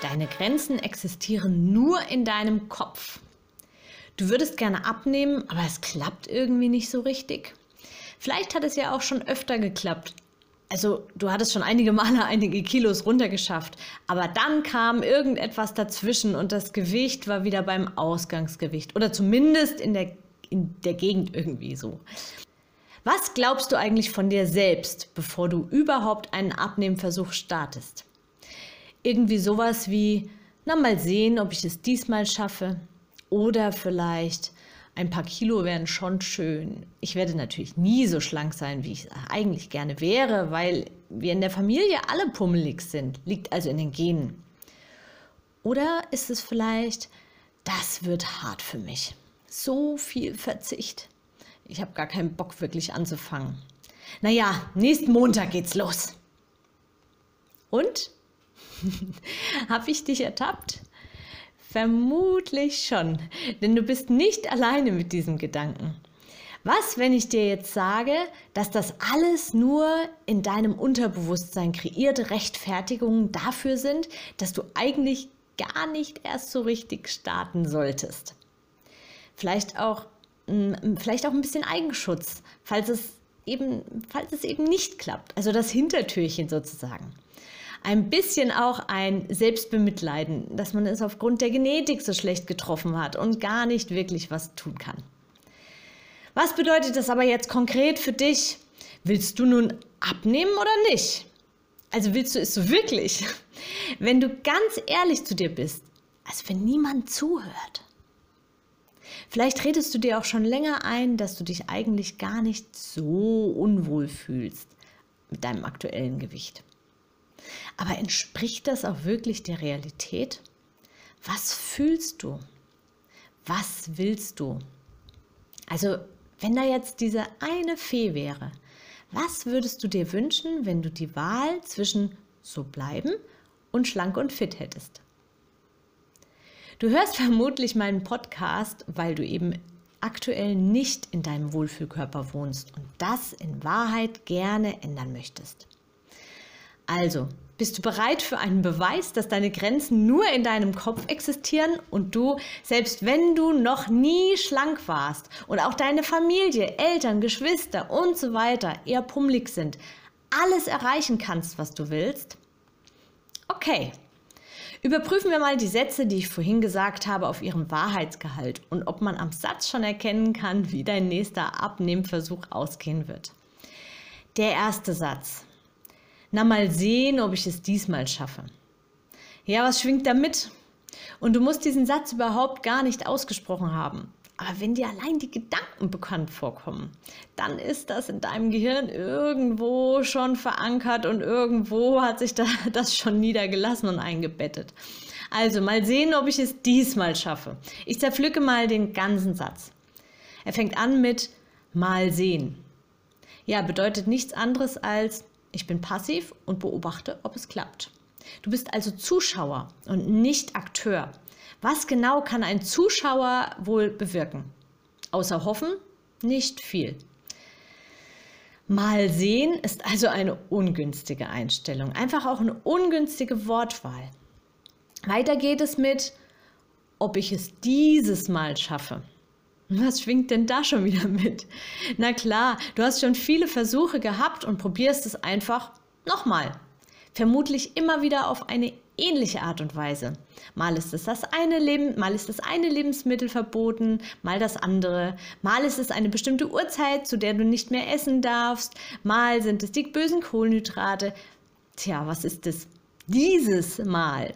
Deine Grenzen existieren nur in deinem Kopf. Du würdest gerne abnehmen, aber es klappt irgendwie nicht so richtig. Vielleicht hat es ja auch schon öfter geklappt. Also du hattest schon einige Male einige Kilos runtergeschafft, aber dann kam irgendetwas dazwischen und das Gewicht war wieder beim Ausgangsgewicht oder zumindest in der, in der Gegend irgendwie so. Was glaubst du eigentlich von dir selbst, bevor du überhaupt einen Abnehmversuch startest? Irgendwie sowas wie, na mal sehen, ob ich es diesmal schaffe. Oder vielleicht ein paar Kilo wären schon schön. Ich werde natürlich nie so schlank sein, wie ich eigentlich gerne wäre, weil wir in der Familie alle pummelig sind, liegt also in den Genen. Oder ist es vielleicht, das wird hart für mich. So viel Verzicht. Ich habe gar keinen Bock wirklich anzufangen. Naja, nächsten Montag geht's los. Und Habe ich dich ertappt? Vermutlich schon, denn du bist nicht alleine mit diesem Gedanken. Was, wenn ich dir jetzt sage, dass das alles nur in deinem Unterbewusstsein kreierte Rechtfertigungen dafür sind, dass du eigentlich gar nicht erst so richtig starten solltest? Vielleicht auch, hm, vielleicht auch ein bisschen Eigenschutz, falls es eben, falls es eben nicht klappt. Also das Hintertürchen sozusagen ein bisschen auch ein Selbstbemitleiden, dass man es aufgrund der Genetik so schlecht getroffen hat und gar nicht wirklich was tun kann. Was bedeutet das aber jetzt konkret für dich? Willst du nun abnehmen oder nicht? Also willst du es so wirklich? Wenn du ganz ehrlich zu dir bist, also wenn niemand zuhört. Vielleicht redest du dir auch schon länger ein, dass du dich eigentlich gar nicht so unwohl fühlst mit deinem aktuellen Gewicht. Aber entspricht das auch wirklich der Realität? Was fühlst du? Was willst du? Also, wenn da jetzt diese eine Fee wäre, was würdest du dir wünschen, wenn du die Wahl zwischen so bleiben und schlank und fit hättest? Du hörst vermutlich meinen Podcast, weil du eben aktuell nicht in deinem Wohlfühlkörper wohnst und das in Wahrheit gerne ändern möchtest. Also, bist du bereit für einen Beweis, dass deine Grenzen nur in deinem Kopf existieren und du, selbst wenn du noch nie schlank warst und auch deine Familie, Eltern, Geschwister und so weiter eher pummelig sind, alles erreichen kannst, was du willst? Okay. Überprüfen wir mal die Sätze, die ich vorhin gesagt habe, auf ihren Wahrheitsgehalt und ob man am Satz schon erkennen kann, wie dein nächster Abnehmversuch ausgehen wird. Der erste Satz. Na, mal sehen, ob ich es diesmal schaffe. Ja, was schwingt da mit? Und du musst diesen Satz überhaupt gar nicht ausgesprochen haben. Aber wenn dir allein die Gedanken bekannt vorkommen, dann ist das in deinem Gehirn irgendwo schon verankert und irgendwo hat sich das schon niedergelassen und eingebettet. Also mal sehen, ob ich es diesmal schaffe. Ich zerpflücke mal den ganzen Satz. Er fängt an mit mal sehen. Ja, bedeutet nichts anderes als ich bin passiv und beobachte, ob es klappt. Du bist also Zuschauer und nicht Akteur. Was genau kann ein Zuschauer wohl bewirken? Außer hoffen, nicht viel. Mal sehen ist also eine ungünstige Einstellung, einfach auch eine ungünstige Wortwahl. Weiter geht es mit, ob ich es dieses Mal schaffe. Was schwingt denn da schon wieder mit? Na klar, du hast schon viele Versuche gehabt und probierst es einfach nochmal. Vermutlich immer wieder auf eine ähnliche Art und Weise. Mal ist es das eine Leben, mal ist das eine Lebensmittel verboten, mal das andere. Mal ist es eine bestimmte Uhrzeit, zu der du nicht mehr essen darfst. Mal sind es die bösen Kohlenhydrate. Tja, was ist es? Dieses Mal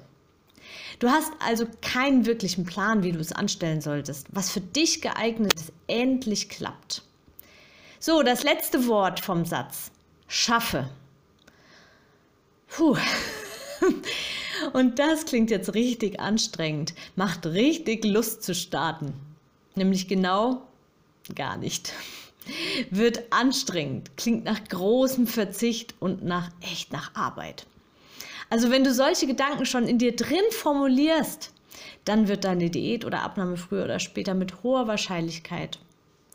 Du hast also keinen wirklichen Plan, wie du es anstellen solltest, was für dich geeignet ist, endlich klappt. So, das letzte Wort vom Satz. Schaffe. Puh. Und das klingt jetzt richtig anstrengend, macht richtig Lust zu starten. Nämlich genau gar nicht. Wird anstrengend, klingt nach großem Verzicht und nach echt nach Arbeit. Also wenn du solche Gedanken schon in dir drin formulierst, dann wird deine Diät oder Abnahme früher oder später mit hoher Wahrscheinlichkeit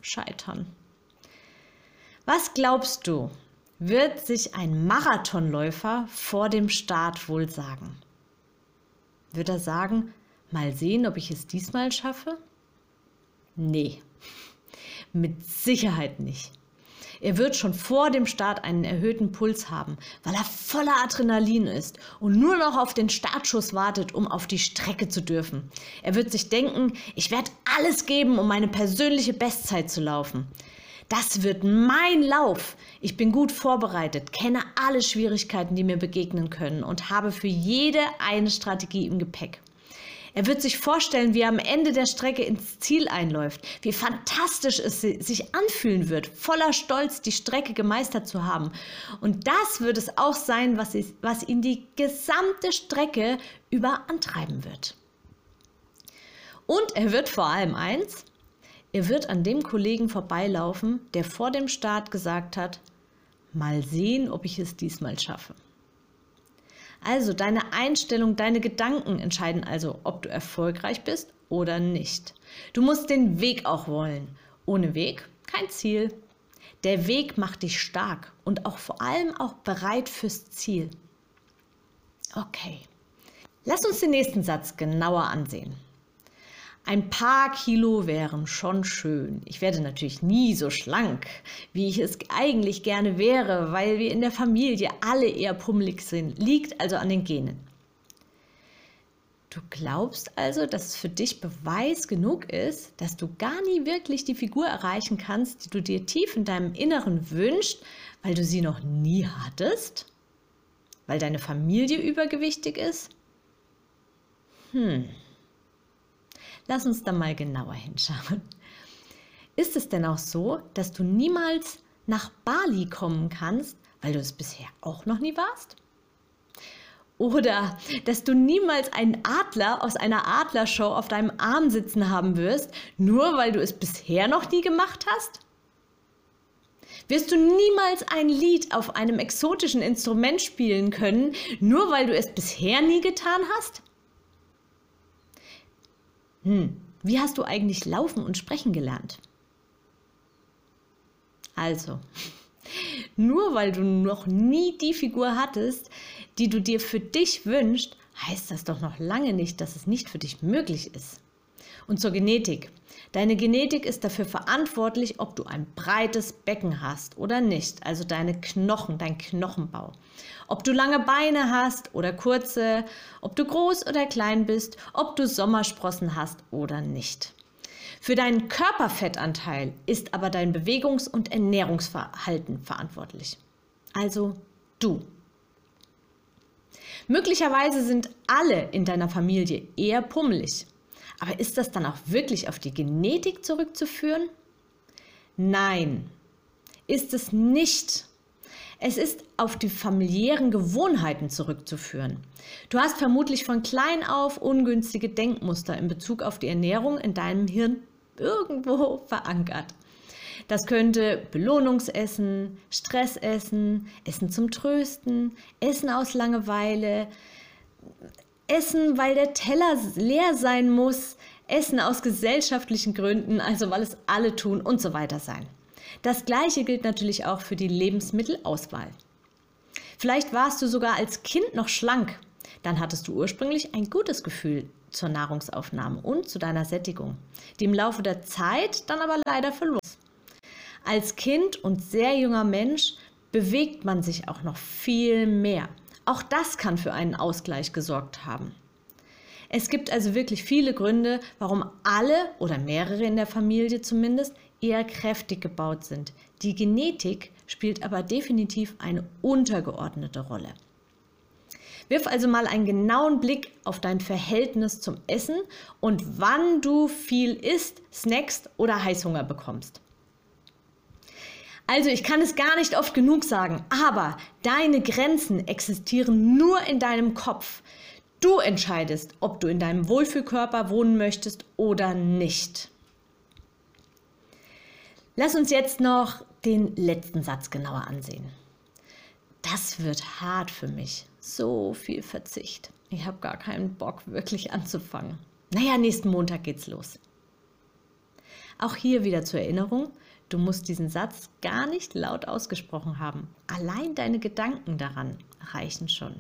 scheitern. Was glaubst du, wird sich ein Marathonläufer vor dem Start wohl sagen? Wird er sagen, mal sehen, ob ich es diesmal schaffe? Nee, mit Sicherheit nicht. Er wird schon vor dem Start einen erhöhten Puls haben, weil er voller Adrenalin ist und nur noch auf den Startschuss wartet, um auf die Strecke zu dürfen. Er wird sich denken, ich werde alles geben, um meine persönliche Bestzeit zu laufen. Das wird mein Lauf. Ich bin gut vorbereitet, kenne alle Schwierigkeiten, die mir begegnen können und habe für jede eine Strategie im Gepäck. Er wird sich vorstellen, wie er am Ende der Strecke ins Ziel einläuft, wie fantastisch es sich anfühlen wird, voller Stolz die Strecke gemeistert zu haben. Und das wird es auch sein, was, was ihn die gesamte Strecke über antreiben wird. Und er wird vor allem eins, er wird an dem Kollegen vorbeilaufen, der vor dem Start gesagt hat, mal sehen, ob ich es diesmal schaffe. Also deine Einstellung, deine Gedanken entscheiden also, ob du erfolgreich bist oder nicht. Du musst den Weg auch wollen. Ohne Weg kein Ziel. Der Weg macht dich stark und auch vor allem auch bereit fürs Ziel. Okay. Lass uns den nächsten Satz genauer ansehen. Ein paar Kilo wären schon schön. Ich werde natürlich nie so schlank, wie ich es eigentlich gerne wäre, weil wir in der Familie alle eher pummelig sind. Liegt also an den Genen. Du glaubst also, dass es für dich Beweis genug ist, dass du gar nie wirklich die Figur erreichen kannst, die du dir tief in deinem Inneren wünschst, weil du sie noch nie hattest? Weil deine Familie übergewichtig ist? Hm. Lass uns da mal genauer hinschauen. Ist es denn auch so, dass du niemals nach Bali kommen kannst, weil du es bisher auch noch nie warst? Oder dass du niemals einen Adler aus einer Adlershow auf deinem Arm sitzen haben wirst, nur weil du es bisher noch nie gemacht hast? Wirst du niemals ein Lied auf einem exotischen Instrument spielen können, nur weil du es bisher nie getan hast? Hm, wie hast du eigentlich laufen und sprechen gelernt? Also, nur weil du noch nie die Figur hattest, die du dir für dich wünschst, heißt das doch noch lange nicht, dass es nicht für dich möglich ist. Und zur Genetik. Deine Genetik ist dafür verantwortlich, ob du ein breites Becken hast oder nicht, also deine Knochen, dein Knochenbau. Ob du lange Beine hast oder kurze, ob du groß oder klein bist, ob du Sommersprossen hast oder nicht. Für deinen Körperfettanteil ist aber dein Bewegungs- und Ernährungsverhalten verantwortlich. Also du. Möglicherweise sind alle in deiner Familie eher pummelig. Aber ist das dann auch wirklich auf die Genetik zurückzuführen? Nein, ist es nicht. Es ist auf die familiären Gewohnheiten zurückzuführen. Du hast vermutlich von klein auf ungünstige Denkmuster in Bezug auf die Ernährung in deinem Hirn irgendwo verankert. Das könnte Belohnungsessen, Stressessen, Essen zum Trösten, Essen aus Langeweile, Essen, weil der Teller leer sein muss, Essen aus gesellschaftlichen Gründen, also weil es alle tun und so weiter sein. Das gleiche gilt natürlich auch für die Lebensmittelauswahl. Vielleicht warst du sogar als Kind noch schlank, dann hattest du ursprünglich ein gutes Gefühl zur Nahrungsaufnahme und zu deiner Sättigung, die im Laufe der Zeit dann aber leider verlor. Als Kind und sehr junger Mensch bewegt man sich auch noch viel mehr. Auch das kann für einen Ausgleich gesorgt haben. Es gibt also wirklich viele Gründe, warum alle oder mehrere in der Familie zumindest eher kräftig gebaut sind. Die Genetik spielt aber definitiv eine untergeordnete Rolle. Wirf also mal einen genauen Blick auf dein Verhältnis zum Essen und wann du viel isst, snackst oder Heißhunger bekommst. Also ich kann es gar nicht oft genug sagen, aber deine Grenzen existieren nur in deinem Kopf. Du entscheidest, ob du in deinem Wohlfühlkörper wohnen möchtest oder nicht. Lass uns jetzt noch den letzten Satz genauer ansehen. Das wird hart für mich. So viel Verzicht. Ich habe gar keinen Bock, wirklich anzufangen. Naja, nächsten Montag geht's los. Auch hier wieder zur Erinnerung, du musst diesen Satz gar nicht laut ausgesprochen haben. Allein deine Gedanken daran reichen schon.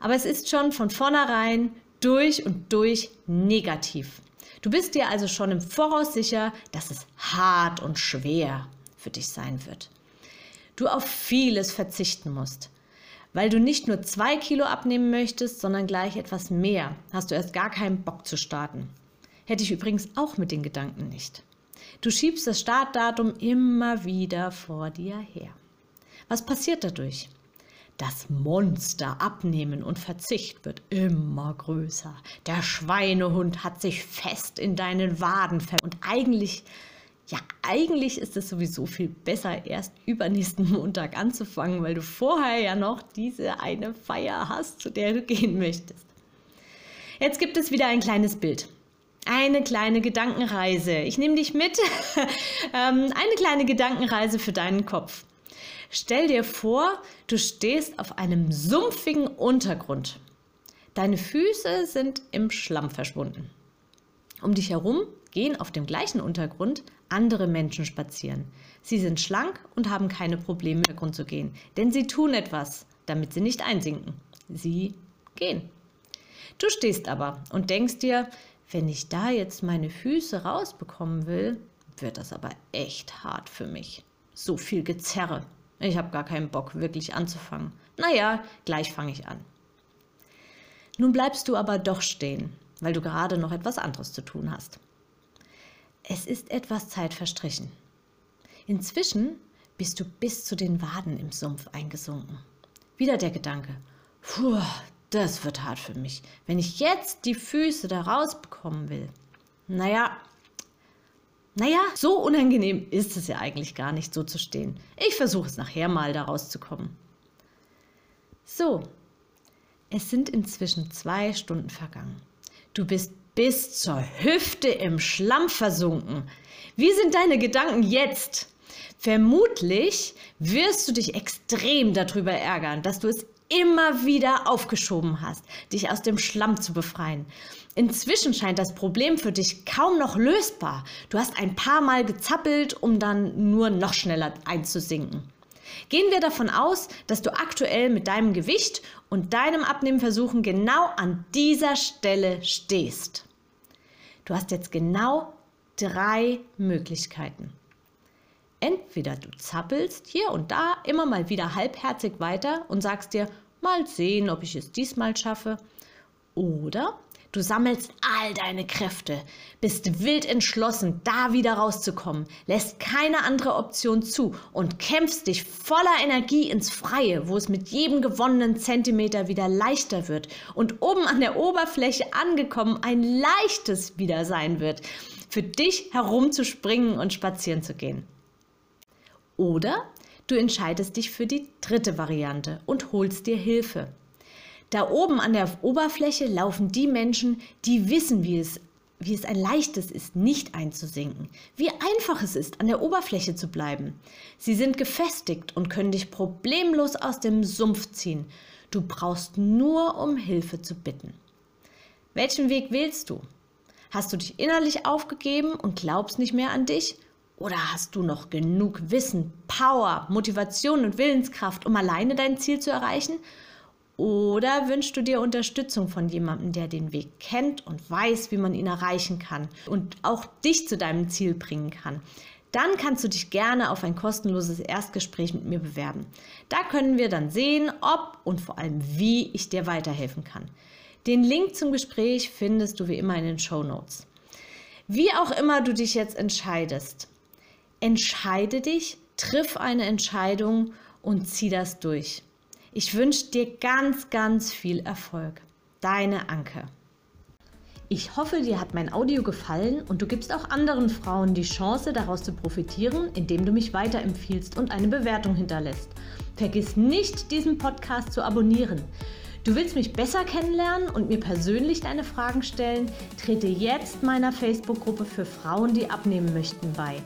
Aber es ist schon von vornherein durch und durch negativ. Du bist dir also schon im Voraus sicher, dass es hart und schwer für dich sein wird. Du auf vieles verzichten musst. Weil du nicht nur zwei Kilo abnehmen möchtest, sondern gleich etwas mehr, hast du erst gar keinen Bock zu starten. Hätte ich übrigens auch mit den Gedanken nicht. Du schiebst das Startdatum immer wieder vor dir her. Was passiert dadurch? Das Monster Abnehmen und Verzicht wird immer größer. Der Schweinehund hat sich fest in deinen Waden ver und eigentlich ja, eigentlich ist es sowieso viel besser, erst übernächsten Montag anzufangen, weil du vorher ja noch diese eine Feier hast, zu der du gehen möchtest. Jetzt gibt es wieder ein kleines Bild. Eine kleine Gedankenreise. Ich nehme dich mit. Ähm, eine kleine Gedankenreise für deinen Kopf. Stell dir vor, du stehst auf einem sumpfigen Untergrund. Deine Füße sind im Schlamm verschwunden. Um dich herum gehen auf dem gleichen Untergrund andere Menschen spazieren. Sie sind schlank und haben keine Probleme, im Grund zu gehen, denn sie tun etwas, damit sie nicht einsinken. Sie gehen. Du stehst aber und denkst dir, wenn ich da jetzt meine Füße rausbekommen will, wird das aber echt hart für mich. So viel Gezerre. Ich habe gar keinen Bock, wirklich anzufangen. Naja, gleich fange ich an. Nun bleibst du aber doch stehen, weil du gerade noch etwas anderes zu tun hast. Es ist etwas Zeit verstrichen. Inzwischen bist du bis zu den Waden im Sumpf eingesunken. Wieder der Gedanke, puh, das wird hart für mich, wenn ich jetzt die Füße da rausbekommen will. Naja, naja, so unangenehm ist es ja eigentlich gar nicht, so zu stehen. Ich versuche es nachher mal, da rauszukommen. So, es sind inzwischen zwei Stunden vergangen. Du bist bis zur Hüfte im Schlamm versunken. Wie sind deine Gedanken jetzt? Vermutlich wirst du dich extrem darüber ärgern, dass du es immer wieder aufgeschoben hast, dich aus dem Schlamm zu befreien. Inzwischen scheint das Problem für dich kaum noch lösbar. Du hast ein paar Mal gezappelt, um dann nur noch schneller einzusinken. Gehen wir davon aus, dass du aktuell mit deinem Gewicht und deinem Abnehmversuchen genau an dieser Stelle stehst. Du hast jetzt genau drei Möglichkeiten. Entweder du zappelst hier und da immer mal wieder halbherzig weiter und sagst dir, mal sehen, ob ich es diesmal schaffe. Oder Du sammelst all deine Kräfte, bist wild entschlossen, da wieder rauszukommen, lässt keine andere Option zu und kämpfst dich voller Energie ins Freie, wo es mit jedem gewonnenen Zentimeter wieder leichter wird und oben an der Oberfläche angekommen ein leichtes wieder sein wird, für dich herumzuspringen und spazieren zu gehen. Oder du entscheidest dich für die dritte Variante und holst dir Hilfe. Da oben an der Oberfläche laufen die Menschen, die wissen, wie es, wie es ein leichtes ist, nicht einzusinken, wie einfach es ist, an der Oberfläche zu bleiben. Sie sind gefestigt und können dich problemlos aus dem Sumpf ziehen. Du brauchst nur um Hilfe zu bitten. Welchen Weg wählst du? Hast du dich innerlich aufgegeben und glaubst nicht mehr an dich? Oder hast du noch genug Wissen, Power, Motivation und Willenskraft, um alleine dein Ziel zu erreichen? Oder wünschst du dir Unterstützung von jemandem, der den Weg kennt und weiß, wie man ihn erreichen kann und auch dich zu deinem Ziel bringen kann? Dann kannst du dich gerne auf ein kostenloses Erstgespräch mit mir bewerben. Da können wir dann sehen, ob und vor allem wie ich dir weiterhelfen kann. Den Link zum Gespräch findest du wie immer in den Show Notes. Wie auch immer du dich jetzt entscheidest, entscheide dich, triff eine Entscheidung und zieh das durch. Ich wünsche dir ganz, ganz viel Erfolg. Deine Anke. Ich hoffe, dir hat mein Audio gefallen und du gibst auch anderen Frauen die Chance, daraus zu profitieren, indem du mich weiterempfiehlst und eine Bewertung hinterlässt. Vergiss nicht, diesen Podcast zu abonnieren. Du willst mich besser kennenlernen und mir persönlich deine Fragen stellen? Trete jetzt meiner Facebook-Gruppe für Frauen, die abnehmen möchten, bei.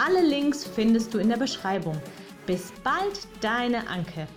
Alle Links findest du in der Beschreibung. Bis bald, deine Anke.